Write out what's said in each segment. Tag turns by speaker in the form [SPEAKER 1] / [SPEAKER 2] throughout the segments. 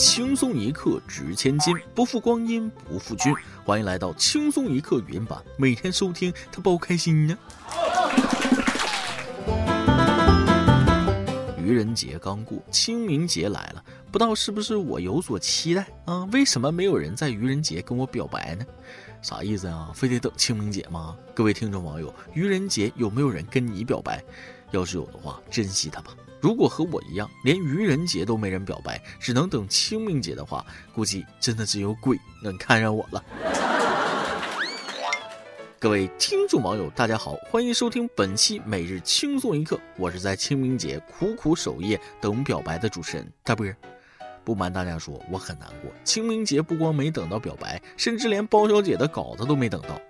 [SPEAKER 1] 轻松一刻值千金，不负光阴不负君。欢迎来到轻松一刻语音版，每天收听，他包开心呢。愚人节刚过，清明节来了，不知道是不是我有所期待啊？为什么没有人在愚人节跟我表白呢？啥意思啊？非得等清明节吗？各位听众网友，愚人节有没有人跟你表白？要是有的话，珍惜它吧。如果和我一样，连愚人节都没人表白，只能等清明节的话，估计真的只有鬼能看上我了。各位听众网友，大家好，欢迎收听本期每日轻松一刻，我是在清明节苦苦守夜等表白的主持人大波。不瞒大家说，我很难过。清明节不光没等到表白，甚至连包小姐的稿子都没等到。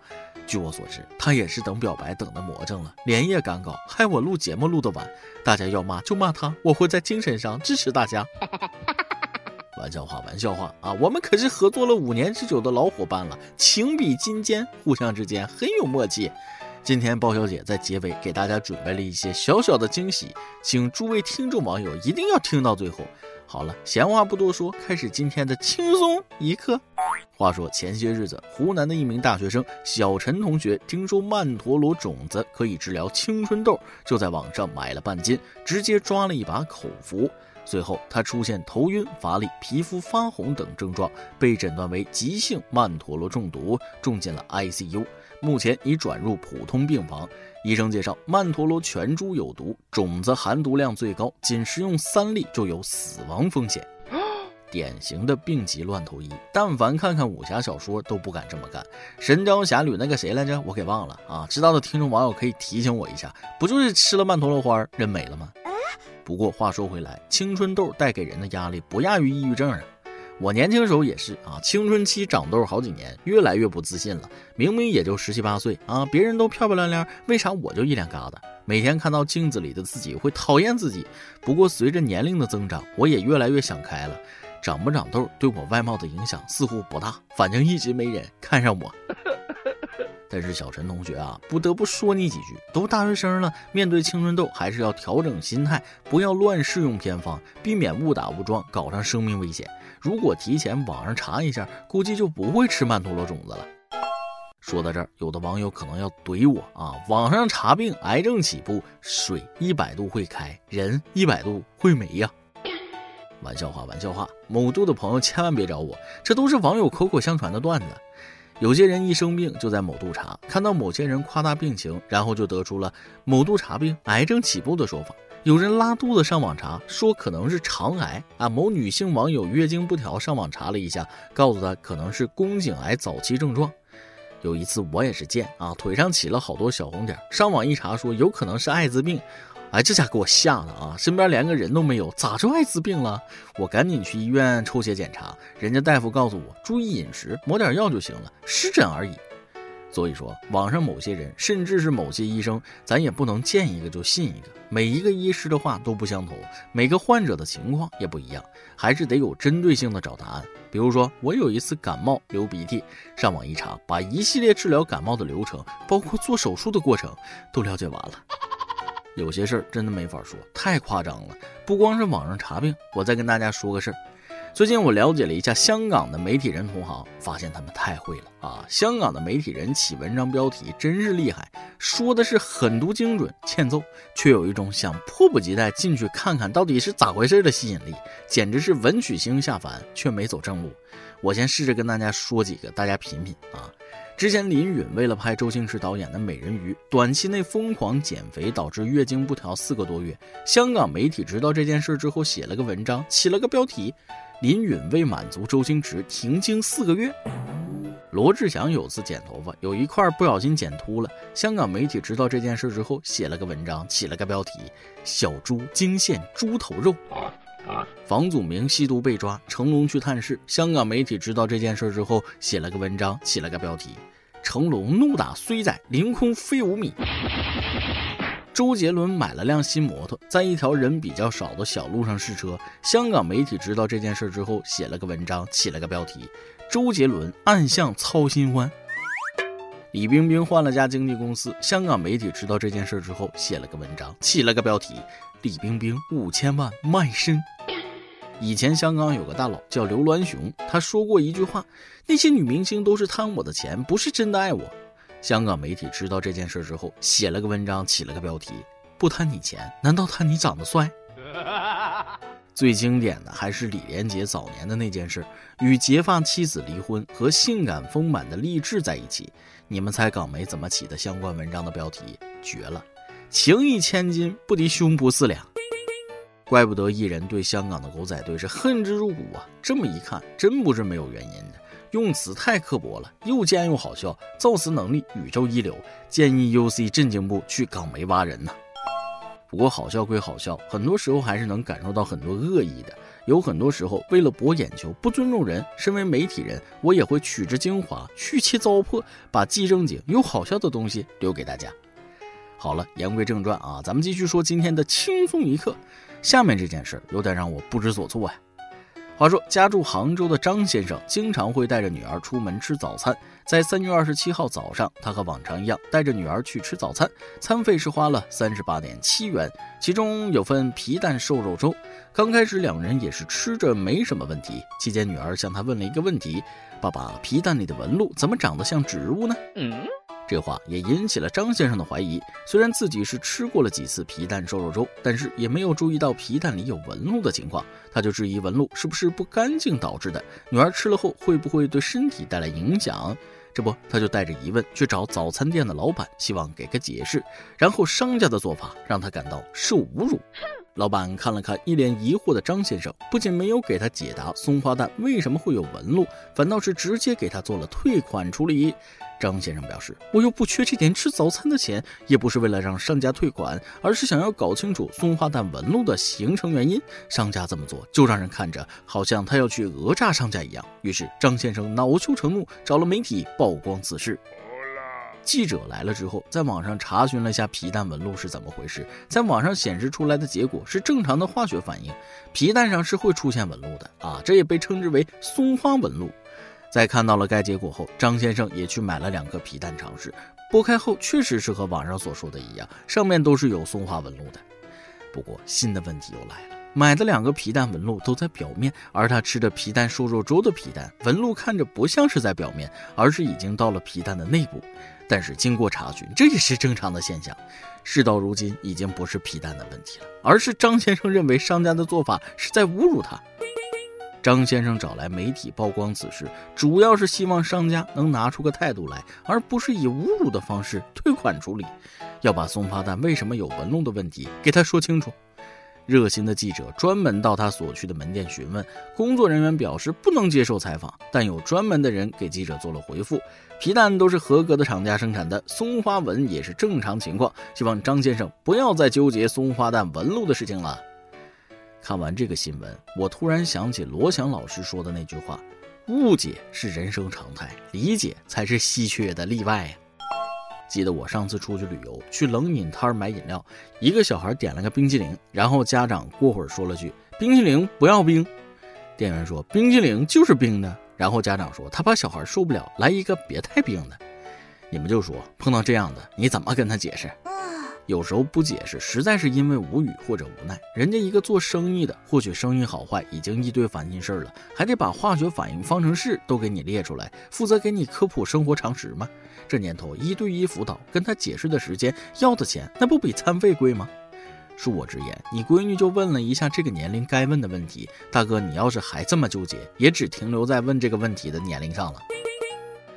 [SPEAKER 1] 据我所知，她也是等表白等的魔怔了，连夜赶稿，害我录节目录得晚。大家要骂就骂她，我会在精神上支持大家。玩笑话，玩笑话啊！我们可是合作了五年之久的老伙伴了，情比金坚，互相之间很有默契。今天包小姐在结尾给大家准备了一些小小的惊喜，请诸位听众网友一定要听到最后。好了，闲话不多说，开始今天的轻松一刻。话说前些日子，湖南的一名大学生小陈同学听说曼陀罗种子可以治疗青春痘，就在网上买了半斤，直接抓了一把口服。随后他出现头晕、乏力、皮肤发红等症状，被诊断为急性曼陀罗中毒，住进了 ICU。目前已转入普通病房。医生介绍，曼陀罗全株有毒，种子含毒量最高，仅食用三粒就有死亡风险。典型的病急乱投医，但凡看看武侠小说都不敢这么干。神雕侠侣那个谁来着？我给忘了啊！知道的听众网友可以提醒我一下，不就是吃了曼陀罗花人没了吗？不过话说回来，青春痘带给人的压力不亚于抑郁症啊。我年轻时候也是啊，青春期长痘好几年，越来越不自信了。明明也就十七八岁啊，别人都漂漂亮亮，为啥我就一脸疙瘩？每天看到镜子里的自己会讨厌自己。不过随着年龄的增长，我也越来越想开了，长不长痘对我外貌的影响似乎不大，反正一直没人看上我。但是小陈同学啊，不得不说你几句，都大学生了，面对青春痘还是要调整心态，不要乱试用偏方，避免误打误撞搞上生命危险。如果提前网上查一下，估计就不会吃曼陀罗种子了。说到这儿，有的网友可能要怼我啊！网上查病，癌症起步，水一百度会开，人一百度会没呀？玩笑话，玩笑话！某度的朋友千万别找我，这都是网友口口相传的段子。有些人一生病就在某度查，看到某些人夸大病情，然后就得出了某度查病，癌症起步的说法。有人拉肚子上网查，说可能是肠癌啊。某女性网友月经不调上网查了一下，告诉她可能是宫颈癌早期症状。有一次我也是贱啊，腿上起了好多小红点，上网一查说有可能是艾滋病。哎，这下给我吓的啊，身边连个人都没有，咋就艾滋病了？我赶紧去医院抽血检查，人家大夫告诉我注意饮食，抹点药就行了，湿疹而已。所以说，网上某些人，甚至是某些医生，咱也不能见一个就信一个。每一个医师的话都不相同，每个患者的情况也不一样，还是得有针对性的找答案。比如说，我有一次感冒流鼻涕，上网一查，把一系列治疗感冒的流程，包括做手术的过程，都了解完了。有些事儿真的没法说，太夸张了。不光是网上查病，我再跟大家说个事儿。最近我了解了一下香港的媒体人同行，发现他们太会了啊！香港的媒体人起文章标题真是厉害，说的是狠毒精准，欠揍，却有一种想迫不及待进去看看到底是咋回事的吸引力，简直是文曲星下凡，却没走正路。我先试着跟大家说几个，大家品品啊。之前林允为了拍周星驰导演的《美人鱼》，短期内疯狂减肥，导致月经不调四个多月。香港媒体知道这件事之后，写了个文章，起了个标题。林允为满足周星驰停经四个月。罗志祥有次剪头发，有一块不小心剪秃了。香港媒体知道这件事之后，写了个文章，起了个标题：“小猪惊现猪头肉。”房祖名吸毒被抓，成龙去探视。香港媒体知道这件事之后，写了个文章，起了个标题：“成龙怒打衰仔，凌空飞五米。”周杰伦买了辆新摩托，在一条人比较少的小路上试车。香港媒体知道这件事之后，写了个文章，起了个标题：“周杰伦暗巷操新欢。”李冰冰换了家经纪公司，香港媒体知道这件事之后，写了个文章，起了个标题：“李冰冰五千万卖身。”以前香港有个大佬叫刘銮雄，他说过一句话：“那些女明星都是贪我的钱，不是真的爱我。”香港媒体知道这件事之后，写了个文章，起了个标题：“不贪你钱，难道贪你长得帅？” 最经典的还是李连杰早年的那件事，与结发妻子离婚，和性感丰满的励志在一起。你们猜港媒怎么起的相关文章的标题？绝了！情义千金，不敌胸脯四两。怪不得艺人对香港的狗仔队是恨之入骨啊！这么一看，真不是没有原因的，用词太刻薄了，又贱又好笑，造词能力宇宙一流，建议 UC 震惊部去港媒挖人呐。不过好笑归好笑，很多时候还是能感受到很多恶意的。有很多时候为了博眼球，不尊重人，身为媒体人，我也会取之精华，去其糟粕，把既正经又好笑的东西留给大家。好了，言归正传啊，咱们继续说今天的轻松一刻。下面这件事有点让我不知所措呀。话说，家住杭州的张先生经常会带着女儿出门吃早餐。在三月二十七号早上，他和往常一样带着女儿去吃早餐，餐费是花了三十八点七元，其中有份皮蛋瘦肉粥。刚开始两人也是吃着没什么问题，期间女儿向他问了一个问题：“爸爸，皮蛋里的纹路怎么长得像植物呢？”嗯。这话也引起了张先生的怀疑。虽然自己是吃过了几次皮蛋瘦肉粥，但是也没有注意到皮蛋里有纹路的情况，他就质疑纹路是不是不干净导致的。女儿吃了后会不会对身体带来影响？这不，他就带着疑问去找早餐店的老板，希望给个解释。然后商家的做法让他感到受侮辱。老板看了看一脸疑惑的张先生，不仅没有给他解答松花蛋为什么会有纹路，反倒是直接给他做了退款处理。张先生表示：“我又不缺这点吃早餐的钱，也不是为了让商家退款，而是想要搞清楚松花蛋纹路的形成原因。商家这么做，就让人看着好像他要去讹诈商家一样。”于是张先生恼羞成怒，找了媒体曝光此事。记者来了之后，在网上查询了一下皮蛋纹路是怎么回事，在网上显示出来的结果是正常的化学反应，皮蛋上是会出现纹路的啊，这也被称之为松花纹路。在看到了该结果后，张先生也去买了两个皮蛋尝试，剥开后确实是和网上所说的一样，上面都是有松花纹路的。不过新的问题又来了，买的两个皮蛋纹路都在表面，而他吃的皮蛋瘦肉粥的皮蛋纹路看着不像是在表面，而是已经到了皮蛋的内部。但是经过查询，这也是正常的现象。事到如今，已经不是皮蛋的问题了，而是张先生认为商家的做法是在侮辱他。张先生找来媒体曝光此事，主要是希望商家能拿出个态度来，而不是以侮辱的方式退款处理，要把松花蛋为什么有纹路的问题给他说清楚。热心的记者专门到他所去的门店询问，工作人员表示不能接受采访，但有专门的人给记者做了回复：皮蛋都是合格的厂家生产的，松花纹也是正常情况，希望张先生不要再纠结松花蛋纹路的事情了。看完这个新闻，我突然想起罗翔老师说的那句话：“误解是人生常态，理解才是稀缺的例外呀。”记得我上次出去旅游，去冷饮摊买饮料，一个小孩点了个冰淇淋，然后家长过会儿说了句：“冰淇淋不要冰。”店员说：“冰淇淋就是冰的。”然后家长说：“他怕小孩受不了，来一个别太冰的。”你们就说碰到这样的，你怎么跟他解释？有时候不解释，实在是因为无语或者无奈。人家一个做生意的，或许生意好坏已经一堆烦心事儿了，还得把化学反应方程式都给你列出来，负责给你科普生活常识吗？这年头一对一辅导，跟他解释的时间要的钱，那不比餐费贵吗？恕我直言，你闺女就问了一下这个年龄该问的问题，大哥，你要是还这么纠结，也只停留在问这个问题的年龄上了。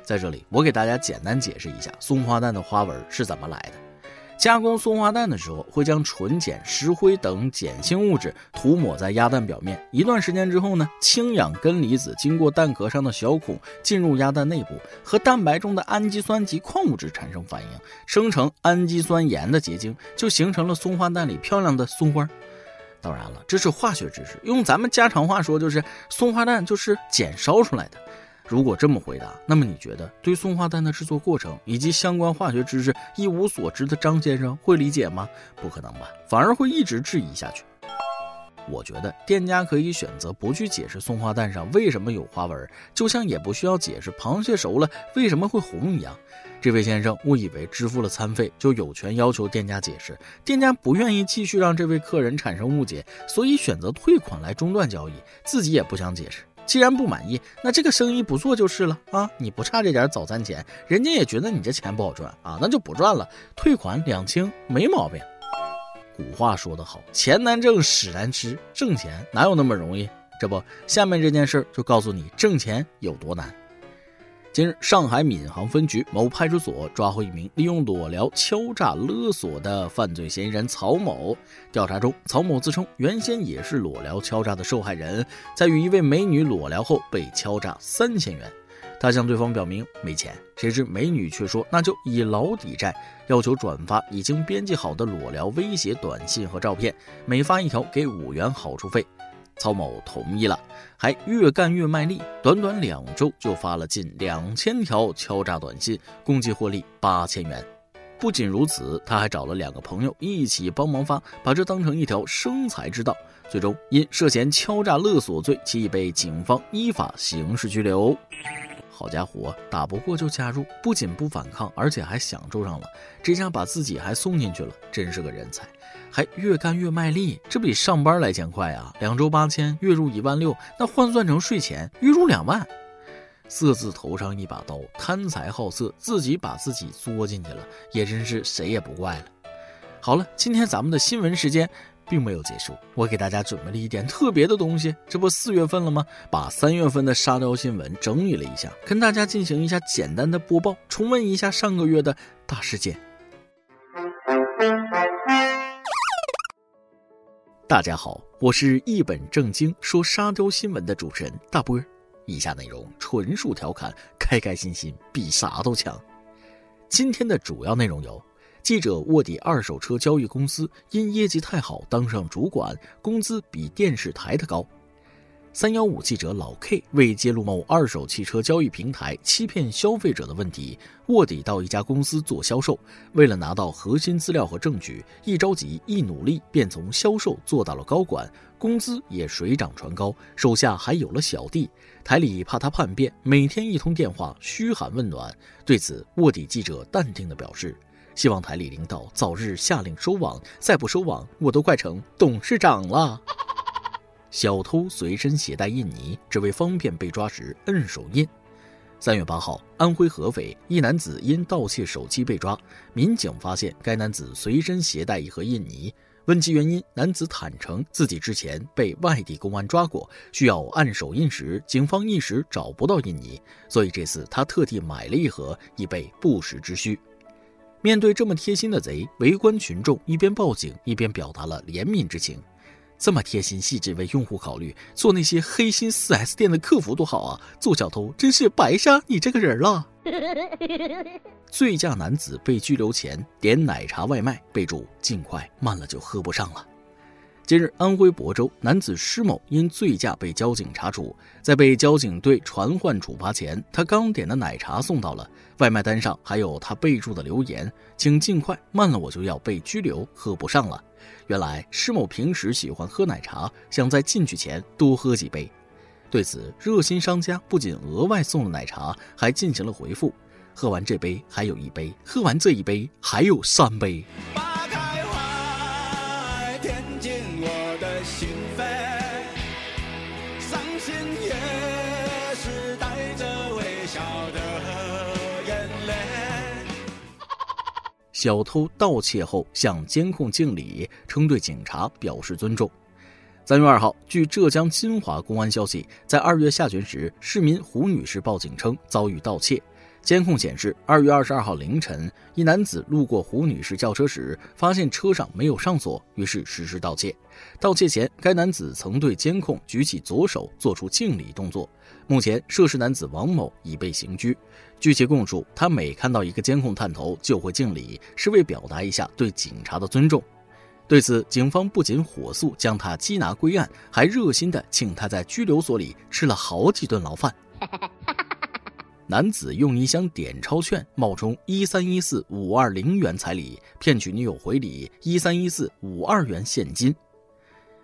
[SPEAKER 1] 在这里，我给大家简单解释一下松花蛋的花纹是怎么来的。加工松花蛋的时候，会将纯碱、石灰等碱性物质涂抹在鸭蛋表面。一段时间之后呢，氢氧根离子经过蛋壳上的小孔进入鸭蛋内部，和蛋白中的氨基酸及矿物质产生反应，生成氨基酸盐的结晶，就形成了松花蛋里漂亮的松花。当然了，这是化学知识，用咱们家常话说，就是松花蛋就是碱烧出来的。如果这么回答，那么你觉得对松花蛋的制作过程以及相关化学知识一无所知的张先生会理解吗？不可能吧，反而会一直质疑下去。我觉得店家可以选择不去解释松花蛋上为什么有花纹，就像也不需要解释螃蟹熟了为什么会红一样。这位先生误以为支付了餐费就有权要求店家解释，店家不愿意继续让这位客人产生误解，所以选择退款来中断交易，自己也不想解释。既然不满意，那这个生意不做就是了啊！你不差这点早餐钱，人家也觉得你这钱不好赚啊，那就不赚了，退款两清没毛病。古话说得好，钱难挣，屎难吃，挣钱哪有那么容易？这不，下面这件事就告诉你挣钱有多难。近日，上海闵行分局某派出所抓获一名利用裸聊敲诈勒索的犯罪嫌疑人曹某。调查中，曹某自称原先也是裸聊敲诈的受害人，在与一位美女裸聊后被敲诈三千元。他向对方表明没钱，谁知美女却说那就以劳抵债，要求转发已经编辑好的裸聊威胁短信和照片，每发一条给五元好处费。曹某同意了，还越干越卖力，短短两周就发了近两千条敲诈短信，共计获利八千元。不仅如此，他还找了两个朋友一起帮忙发，把这当成一条生财之道。最终因涉嫌敲诈勒索罪，其已被警方依法刑事拘留。好家伙，打不过就加入，不仅不反抗，而且还享受上了，这下把自己还送进去了，真是个人才。还越干越卖力，这比上班来钱快啊！两周八千，月入一万六，那换算成税前，月入两万。色字头上一把刀，贪财好色，自己把自己作进去了，也真是谁也不怪了。好了，今天咱们的新闻时间并没有结束，我给大家准备了一点特别的东西。这不四月份了吗？把三月份的沙雕新闻整理了一下，跟大家进行一下简单的播报，重温一下上个月的大事件。大家好，我是一本正经说沙雕新闻的主持人大波儿。以下内容纯属调侃，开开心心比啥都强。今天的主要内容有：记者卧底二手车交易公司，因业绩太好当上主管，工资比电视台的高。三幺五记者老 K 为揭露某二手汽车交易平台欺骗消费者的问题，卧底到一家公司做销售。为了拿到核心资料和证据，一着急一努力，便从销售做到了高管，工资也水涨船高，手下还有了小弟。台里怕他叛变，每天一通电话嘘寒问暖。对此，卧底记者淡定地表示：“希望台里领导早日下令收网，再不收网，我都快成董事长了。”小偷随身携带印泥，只为方便被抓时摁手印。三月八号，安徽合肥一男子因盗窃手机被抓，民警发现该男子随身携带一盒印泥。问其原因，男子坦诚自己之前被外地公安抓过，需要按手印时，警方一时找不到印泥，所以这次他特地买了一盒，以备不时之需。面对这么贴心的贼，围观群众一边报警，一边表达了怜悯之情。这么贴心细致为用户考虑，做那些黑心 4S 店的客服多好啊！做小偷真是白杀你这个人了。醉驾男子被拘留前点奶茶外卖，备注：尽快，慢了就喝不上了。近日，安徽亳州男子施某因醉驾被交警查处，在被交警队传唤处罚前，他刚点的奶茶送到了，外卖单上还有他备注的留言：“请尽快，慢了我就要被拘留，喝不上了。”原来施某平时喜欢喝奶茶，想在进去前多喝几杯。对此，热心商家不仅额外送了奶茶，还进行了回复：喝完这杯还有一杯，喝完这一杯还有三杯。小偷盗窃后向监控敬礼，称对警察表示尊重。三月二号，据浙江金华公安消息，在二月下旬时，市民胡女士报警称遭遇盗窃。监控显示，二月二十二号凌晨，一男子路过胡女士轿车时，发现车上没有上锁，于是实施盗窃。盗窃前，该男子曾对监控举起左手，做出敬礼动作。目前，涉事男子王某已被刑拘。据其供述，他每看到一个监控探头就会敬礼，是为表达一下对警察的尊重。对此，警方不仅火速将他缉拿归案，还热心的请他在拘留所里吃了好几顿牢饭。男子用一箱点钞券冒充一三一四五二零元彩礼，骗取女友回礼一三一四五二元现金。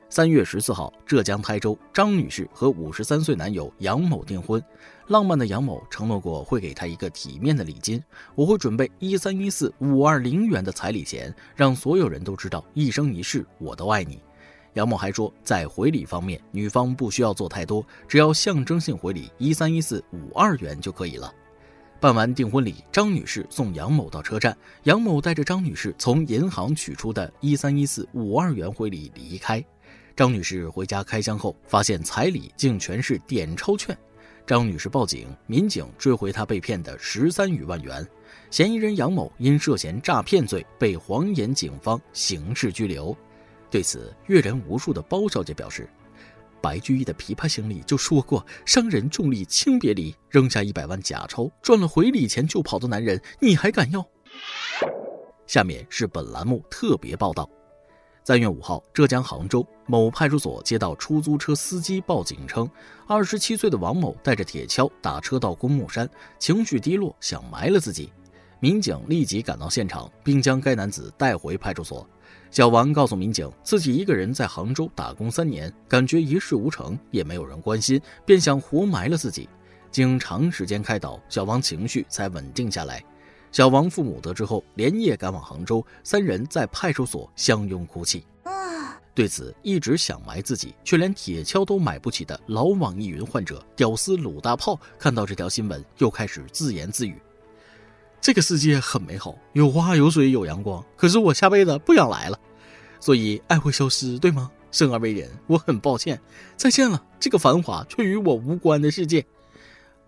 [SPEAKER 1] 三月十四号，浙江台州张女士和五十三岁男友杨某订婚。浪漫的杨某承诺过会给她一个体面的礼金，我会准备一三一四五二零元的彩礼钱，让所有人都知道一生一世我都爱你。杨某还说，在回礼方面，女方不需要做太多，只要象征性回礼一三一四五二元就可以了。办完订婚礼，张女士送杨某到车站，杨某带着张女士从银行取出的一三一四五二元回礼离开。张女士回家开箱后，发现彩礼竟全是点钞券。张女士报警，民警追回她被骗的十三余万元。嫌疑人杨某因涉嫌诈骗罪被黄岩警方刑事拘留。对此，阅人无数的包小姐表示。白居易的琵琶行里就说过：“商人重利轻别离，扔下一百万假钞赚了回礼钱就跑的男人，你还敢要？”下面是本栏目特别报道：三月五号，浙江杭州某派出所接到出租车司机报警称，二十七岁的王某带着铁锹打车到公墓山，情绪低落，想埋了自己。民警立即赶到现场，并将该男子带回派出所。小王告诉民警，自己一个人在杭州打工三年，感觉一事无成，也没有人关心，便想活埋了自己。经长时间开导，小王情绪才稳定下来。小王父母得知后，连夜赶往杭州，三人在派出所相拥哭泣。对此，一直想埋自己却连铁锹都买不起的老网易云患者屌丝鲁大炮，看到这条新闻，又开始自言自语。这个世界很美好，有花有水有阳光。可是我下辈子不想来了，所以爱会消失，对吗？生而为人，我很抱歉，再见了，这个繁华却与我无关的世界。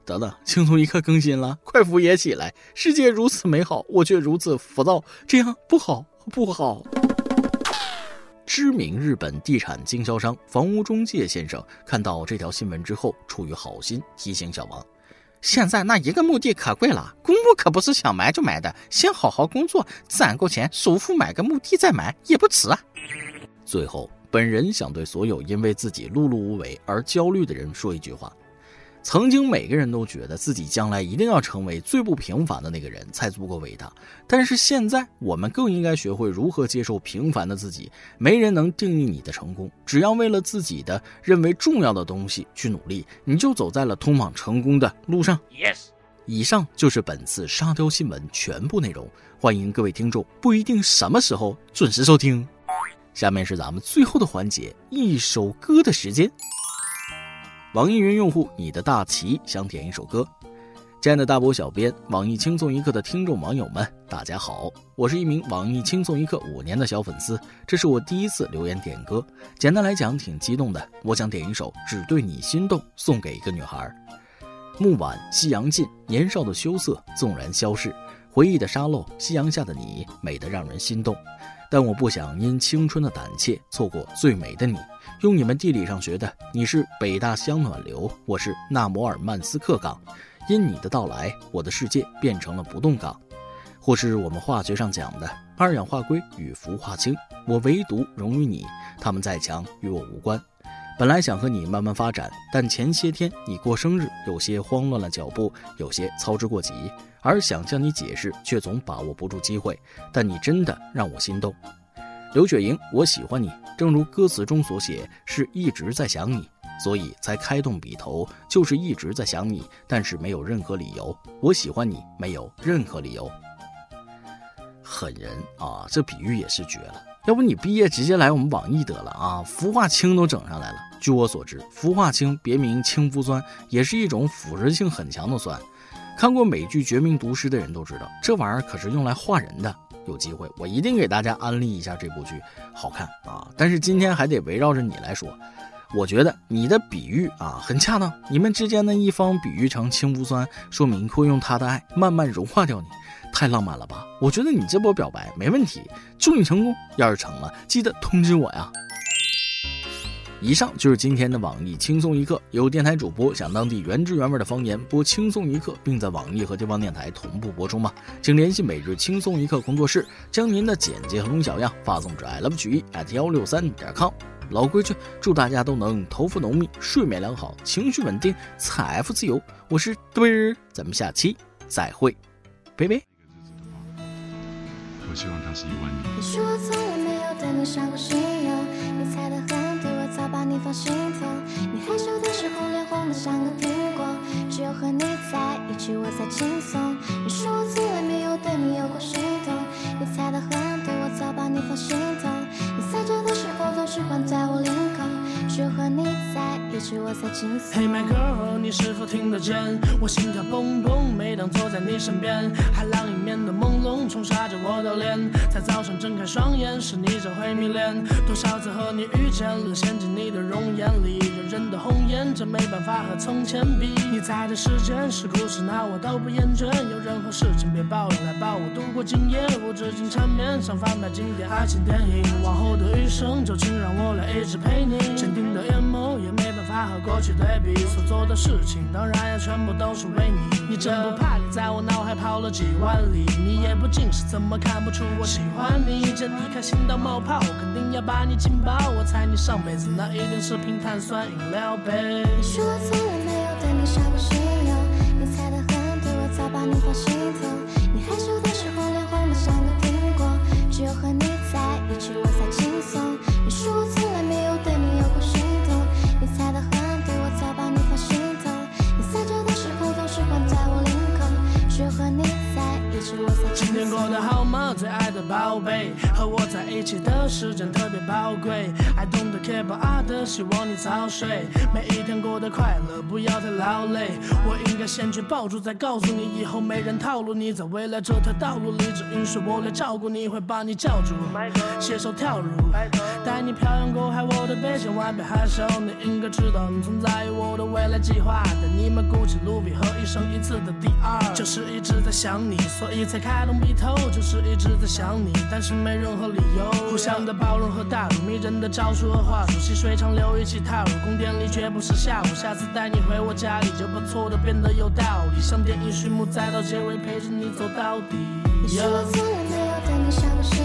[SPEAKER 1] 等等，轻松一刻更新了，快扶也起来！世界如此美好，我却如此浮躁，这样不好，不好。知名日本地产经销商房屋中介先生看到这条新闻之后，出于好心提醒小王。现在那一个墓地可贵了，公墓可不是想埋就埋的，先好好工作，攒够钱，首付买个墓地再埋也不迟啊。最后，本人想对所有因为自己碌碌无为而焦虑的人说一句话。曾经每个人都觉得自己将来一定要成为最不平凡的那个人才足够伟大，但是现在我们更应该学会如何接受平凡的自己。没人能定义你的成功，只要为了自己的认为重要的东西去努力，你就走在了通往成功的路上。Yes。以上就是本次沙雕新闻全部内容，欢迎各位听众不一定什么时候准时收听。下面是咱们最后的环节，一首歌的时间。网易云用户，你的大旗想点一首歌。亲爱的大波小编，网易轻松一刻的听众网友们，大家好，我是一名网易轻松一刻五年的小粉丝，这是我第一次留言点歌。简单来讲，挺激动的。我想点一首《只对你心动》，送给一个女孩。暮晚，夕阳尽，年少的羞涩纵然消逝，回忆的沙漏，夕阳下的你，美得让人心动。但我不想因青春的胆怯错过最美的你。用你们地理上学的，你是北大香暖流，我是纳摩尔曼斯克港。因你的到来，我的世界变成了不动港。或是我们化学上讲的二氧化硅与氟化氢，我唯独溶于你，他们再强与我无关。本来想和你慢慢发展，但前些天你过生日，有些慌乱了脚步，有些操之过急，而想向你解释，却总把握不住机会。但你真的让我心动。刘雪莹，我喜欢你，正如歌词中所写，是一直在想你，所以才开动笔头，就是一直在想你，但是没有任何理由。我喜欢你，没有任何理由。狠人啊，这比喻也是绝了。要不你毕业直接来我们网易得了啊？氟化氢都整上来了。据我所知，氟化氢别名氢氟酸，也是一种腐蚀性很强的酸。看过美剧《绝命毒师》的人都知道，这玩意儿可是用来画人的。有机会，我一定给大家安利一下这部剧，好看啊！但是今天还得围绕着你来说，我觉得你的比喻啊很恰当。你们之间的一方比喻成氢氟酸，说明会用他的爱慢慢融化掉你，太浪漫了吧？我觉得你这波表白没问题，祝你成功。要是成了，记得通知我呀。以上就是今天的网易轻松一刻。有电台主播想当地原汁原味的方言播轻松一刻，并在网易和地方电台同步播出吗？请联系每日轻松一刻工作室，将您的简介和录小样发送至 i love 曲艺 at 幺六三点 com。老规矩，祝大家都能头发浓密、睡眠良好、情绪稳定、财富自由。我是墩儿，咱们下期再会，拜拜。我希望他是一万年。你说从来没有对我伤过心，你猜得很对。
[SPEAKER 2] 把你放心头。你害羞的时候脸红的像个苹果，只有和你在一起我才轻松。你说我从来没有对你有过心动，你猜的很，早把你放心头。你撒娇的时候总是环在我领口，只和你在一起我才轻松。
[SPEAKER 3] Hey my girl，你是否听得见？我心跳砰砰，每当坐在你身边，海浪里面的朦胧冲刷着我的脸，在早上睁开双眼时你就会迷恋。多少次和你遇见了，陷进你的容颜里，人的红颜，这没办法和从前比。你在的时间是故事，那我都不厌倦。有任何事情别抱怨，来抱我度过今夜。无止境缠绵，像翻拍经典爱情电影。往后的余生，就请让我来一直陪你。坚定的眼眸也没法和过去对比，所做的事情当然也全部都是为你。你真不怕你在我脑海跑了几万里？你也不近视，怎么看不出我喜欢你？见你开心到冒泡，我肯定要把你紧抱。我猜你上辈子那一定是瓶碳酸饮料杯。
[SPEAKER 2] 你说我从来没有对你下过心，你猜得很对，我早把你放心头。你害羞的时候脸红得像个苹果，只有和你在一起喜欢你。
[SPEAKER 3] 今天过。得好吗，最爱的宝贝？和我在一起的时间特别宝贵。I don't care about others，希望你早睡。每一天过得快乐，不要太劳累。我应该先去抱住，再告诉你，以后没人套路你。在未来这条道路里，只允许我来照顾你，会把你叫住，携手跳入，带你漂洋过海，我的背，千万别害羞。你应该知道，你存在于我的未来计划。带你们鼓起鲁比和一生一次的第二，就是一直在想你，所以才开动笔头，就是一直在想你，但是没任何理由。互相的包容和大度，迷人的招数和话术，细水长流，一起踏入宫殿里，绝不是下午。下次带你回我家里，就把错的变得有道理，像电影序幕，再到结尾陪着你走到底。
[SPEAKER 2] 你说我从来没有对你伤过心